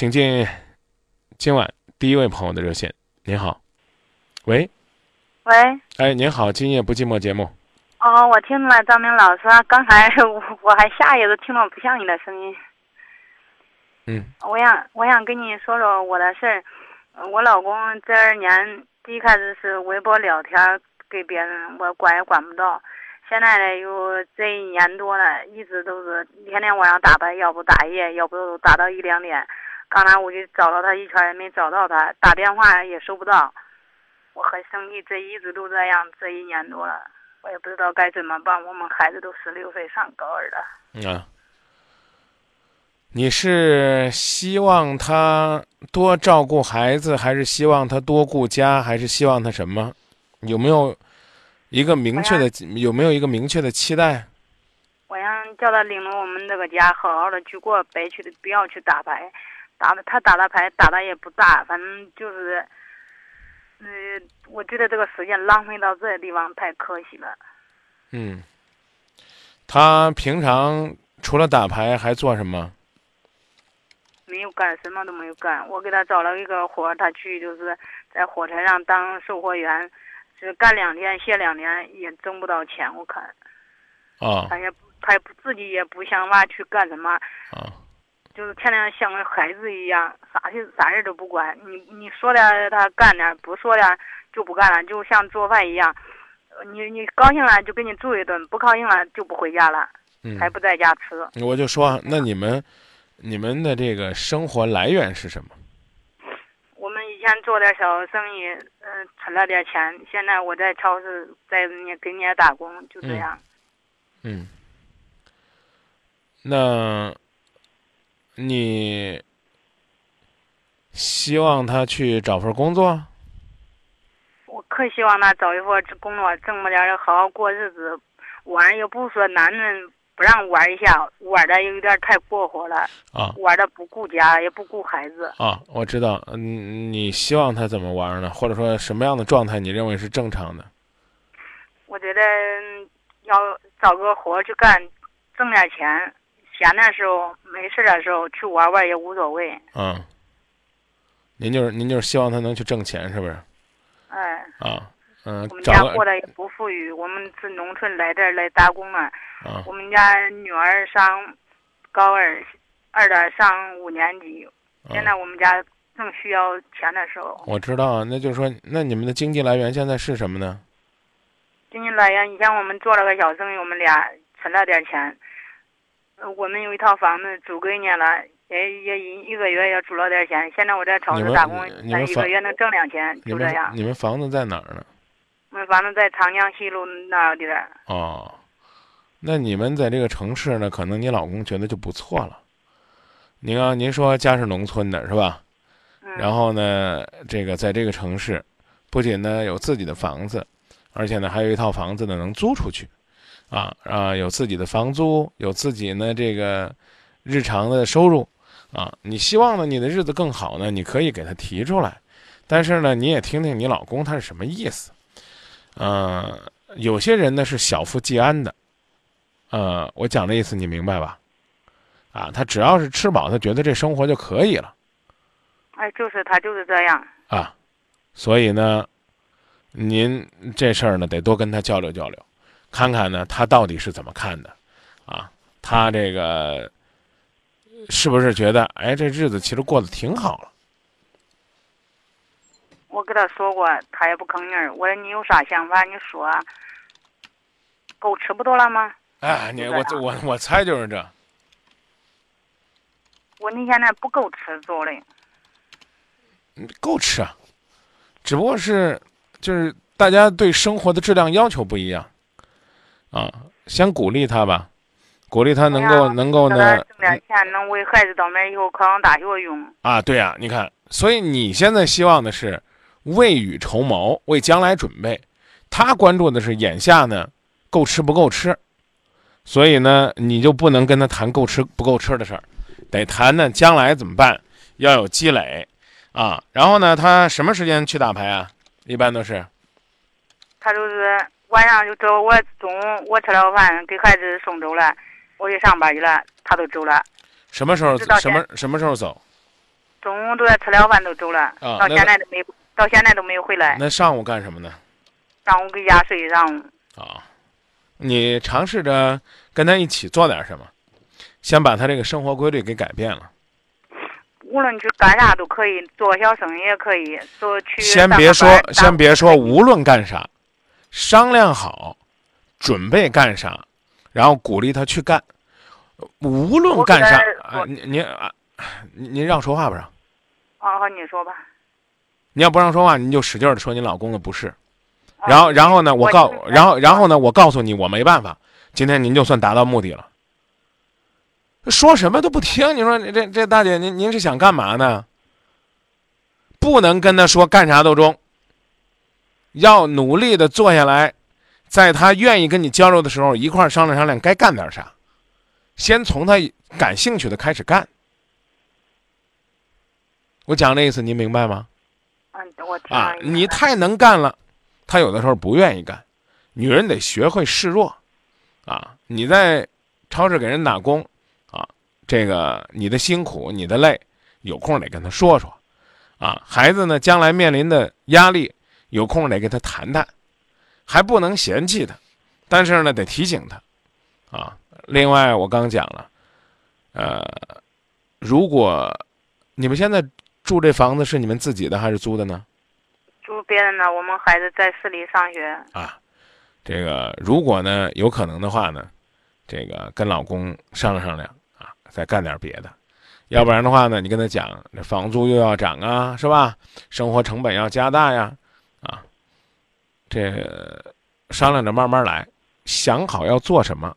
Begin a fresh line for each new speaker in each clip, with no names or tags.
请进今晚第一位朋友的热线。您好，喂，
喂，
哎，您好，今夜不寂寞节目。
哦，我听出来张明老师，刚才我我还下意识听到不像你的声音。
嗯，
我想我想跟你说说我的事儿。我老公这二年第一开始是微博聊天给别人，我管也管不到。现在呢，又这一年多了，一直都是天天晚上打牌，要不打夜，要不打到一两点。刚才我就找了他一圈也没找到他，打电话也收不到，我很生气。这一直都这样，这一年多了，我也不知道该怎么办。我们孩子都十六岁，上高二了。
啊，你是希望他多照顾孩子，还是希望他多顾家，还是希望他什么？有没有一个明确的？有没有一个明确的期待？
我想叫他领着我们这个家好好的去过，别去不要去打牌。打的他打的牌打的也不大，反正就是，嗯，我觉得这个时间浪费到这地方太可惜了。
嗯，他平常除了打牌还做什么？
没有干，什么都没有干。我给他找了一个活，他去就是在火车上当售货员，是干两天歇两天，也挣不到钱。我看。
啊。
他也他也不自己也不想娃去干什么。
啊。
就是天天像个孩子一样，啥事啥事都不管。你你说点他干点，不说点就不干了。就像做饭一样，你你高兴了就给你做一顿，不高兴了就不回家了，还不在家吃。
我就说，那你们你们的这个生活来源是什么？
我们以前做点小生意，嗯，存了点钱。现在我在超市在你给人家打工，就这样。
嗯。那。你希望他去找份工作？
我可希望他找一份工作，挣么点好好过日子。玩又不说男人不让玩一下，玩的有点太过火了。
啊，
玩的不顾家，也不顾孩子。
啊，我知道。嗯，你希望他怎么玩呢？或者说什么样的状态你认为是正常的？
我觉得要找个活去干，挣点钱。闲的时候，没事的时候去玩玩也无所谓。
嗯，您就是您就是希望他能去挣钱，是不是？
哎。
啊，嗯。
我们家过得也不富裕，我们是农村来这儿来打工啊。
啊。
我们家女儿上高二，二的上五年级，现在我们家正需要钱的时候。
我知道啊，那就是说，那你们的经济来源现在是什么呢？
经济来源，以前我们做了个小生意，我们俩存了点钱。我们有一套房子租给人家了，也也一一个月也租了点钱。现在我在超市打工，
那
一个月能挣两千，就这样。
你们房子在哪儿呢？
我们房子在长江西路那地儿。
哦，那你们在这个城市呢？可能你老公觉得就不错了。您啊，您说家是农村的是吧？
嗯。
然后呢，这个在这个城市，不仅呢有自己的房子，而且呢还有一套房子呢能租出去。啊啊，有自己的房租，有自己呢这个日常的收入，啊，你希望呢你的日子更好呢，你可以给他提出来，但是呢你也听听你老公他是什么意思，呃，有些人呢是小富即安的，呃，我讲的意思你明白吧？啊，他只要是吃饱，他觉得这生活就可以了。
哎，就是他就是这样
啊，所以呢，您这事儿呢得多跟他交流交流。看看呢，他到底是怎么看的，啊，他这个是不是觉得，哎，这日子其实过得挺好了？
我跟他说过，他也不吭气儿。我说你有啥想法，你说。够吃不多了吗？
哎，你我我我猜就是这。
我你现在不够吃做的。
够吃啊，只不过是就是大家对生活的质量要求不一样。啊，先鼓励他吧，鼓励他能够能够呢，
挣点钱，能为孩子到那以后考上大学用。
啊，对呀，你看，所以你现在希望的是未雨绸缪，为将来准备。他关注的是眼下呢，够吃不够吃，所以呢，你就不能跟他谈够吃不够吃的事儿，得谈呢将来怎么办，要有积累啊。然后呢，他什么时间去打牌啊？一般都是，
他就是。晚上就走，我中午我吃了饭，给孩子送走了，我去上班去了，他都走了。
什么时候？什么什么时候走？
中午都在吃了饭都走了，
啊
到现在都没到现在都没有回来。
那上午干什么呢？
上午给家睡上午。
啊，你尝试着跟他一起做点什么，先把他这个生活规律给改变了。
无论去干啥都可以，做小生意也可以，做去。
先别说，先别说，无论干啥，商量好，准备干啥，然后鼓励他去干。无论干啥啊，您您啊，您让说话不让？
哦，好，你说吧。
你要不让说话，你就使劲的说你老公的不是。然后，然后呢，我告，然后，然后呢，我告诉你，我没办法。今天您就算达到目的了。说什么都不听，你说这这大姐，您您是想干嘛呢？不能跟他说干啥都中。要努力的坐下来，在他愿意跟你交流的时候，一块商量商量该干点啥。先从他感兴趣的开始干。我讲这意思，您明白吗？
嗯，我
啊，你太能干了，他有的时候不愿意干。女人得学会示弱，啊，你在超市给人打工。啊这个你的辛苦，你的累，有空得跟他说说，啊，孩子呢将来面临的压力，有空得跟他谈谈，还不能嫌弃他，但是呢得提醒他，啊，另外我刚讲了，呃，如果你们现在住这房子是你们自己的还是租的呢？
租别人的，我们孩子在市里上学。
啊，这个如果呢有可能的话呢，这个跟老公商量商量啊。再干点别的，要不然的话呢，你跟他讲，这房租又要涨啊，是吧？生活成本要加大呀，啊，这商量着慢慢来，想好要做什么，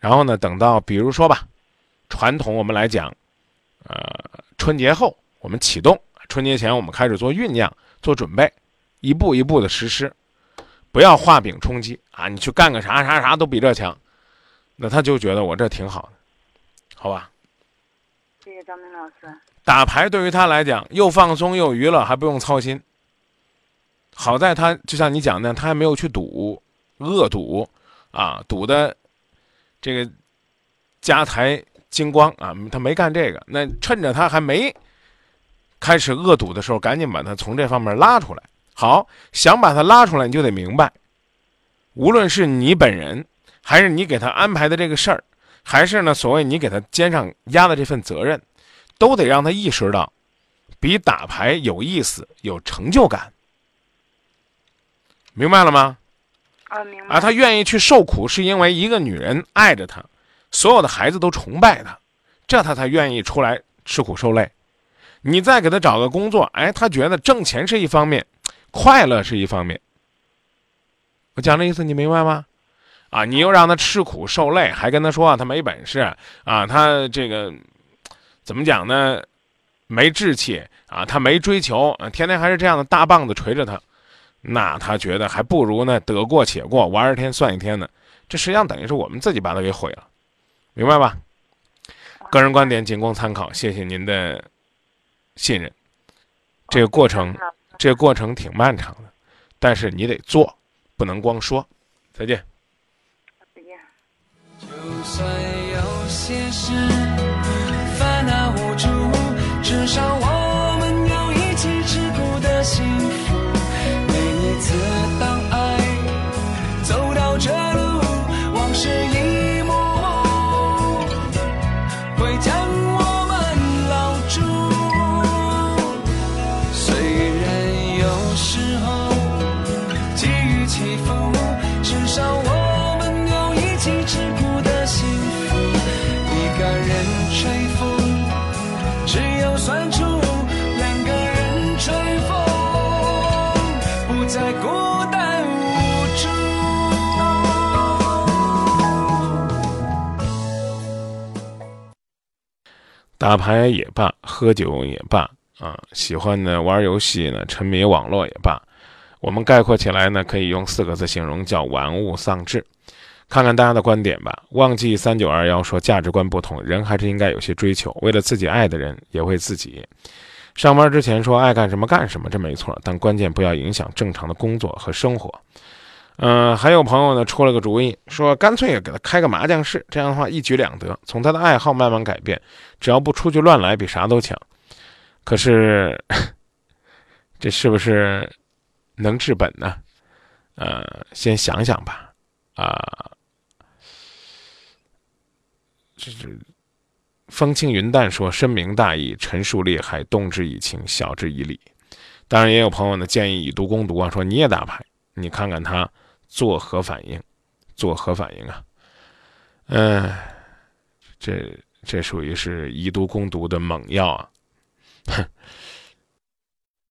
然后呢，等到比如说吧，传统我们来讲，呃，春节后我们启动，春节前我们开始做酝酿、做准备，一步一步的实施，不要画饼充饥啊！你去干个啥啥啥都比这强，那他就觉得我这挺好的。好吧，
谢谢张明老师。
打牌对于他来讲，又放松又娱乐，还不用操心。好在他就像你讲的，他还没有去赌，恶赌，啊，赌的这个家财精光啊，他没干这个。那趁着他还没开始恶赌的时候，赶紧把他从这方面拉出来。好，想把他拉出来，你就得明白，无论是你本人，还是你给他安排的这个事儿。还是呢，所谓你给他肩上压的这份责任，都得让他意识到，比打牌有意思、有成就感。明白了吗？
啊，明白。
啊，他愿意去受苦，是因为一个女人爱着他，所有的孩子都崇拜他，这他才愿意出来吃苦受累。你再给他找个工作，哎，他觉得挣钱是一方面，快乐是一方面。我讲的意思你明白吗？啊！你又让他吃苦受累，还跟他说他没本事啊！他这个怎么讲呢？没志气啊！他没追求啊！天天还是这样的大棒子捶着他，那他觉得还不如呢得过且过，玩一天算一天呢。这实际上等于是我们自己把他给毁了，明白吧？个人观点仅供参考，谢谢您的信任。这个过程，这个过程挺漫长的，但是你得做，不能光说。再见。
就算有些事算出两个人吹风，不再孤单无助。
打牌也罢，喝酒也罢，啊，喜欢呢玩游戏呢，沉迷网络也罢，我们概括起来呢，可以用四个字形容，叫玩物丧志。看看大家的观点吧。忘记三九二幺说价值观不同，人还是应该有些追求，为了自己爱的人，也为自己。上班之前说爱干什么干什么，这没错，但关键不要影响正常的工作和生活。嗯，还有朋友呢出了个主意，说干脆给他开个麻将室，这样的话一举两得，从他的爱好慢慢改变，只要不出去乱来，比啥都强。可是 这是不是能治本呢？呃，先想想吧。啊，这这风轻云淡说，深明大义，陈述利害，动之以情，晓之以理。当然，也有朋友呢建议以毒攻毒啊，说你也打牌，你看看他作何反应，作何反应啊？嗯，这这属于是以毒攻毒的猛药啊！哼。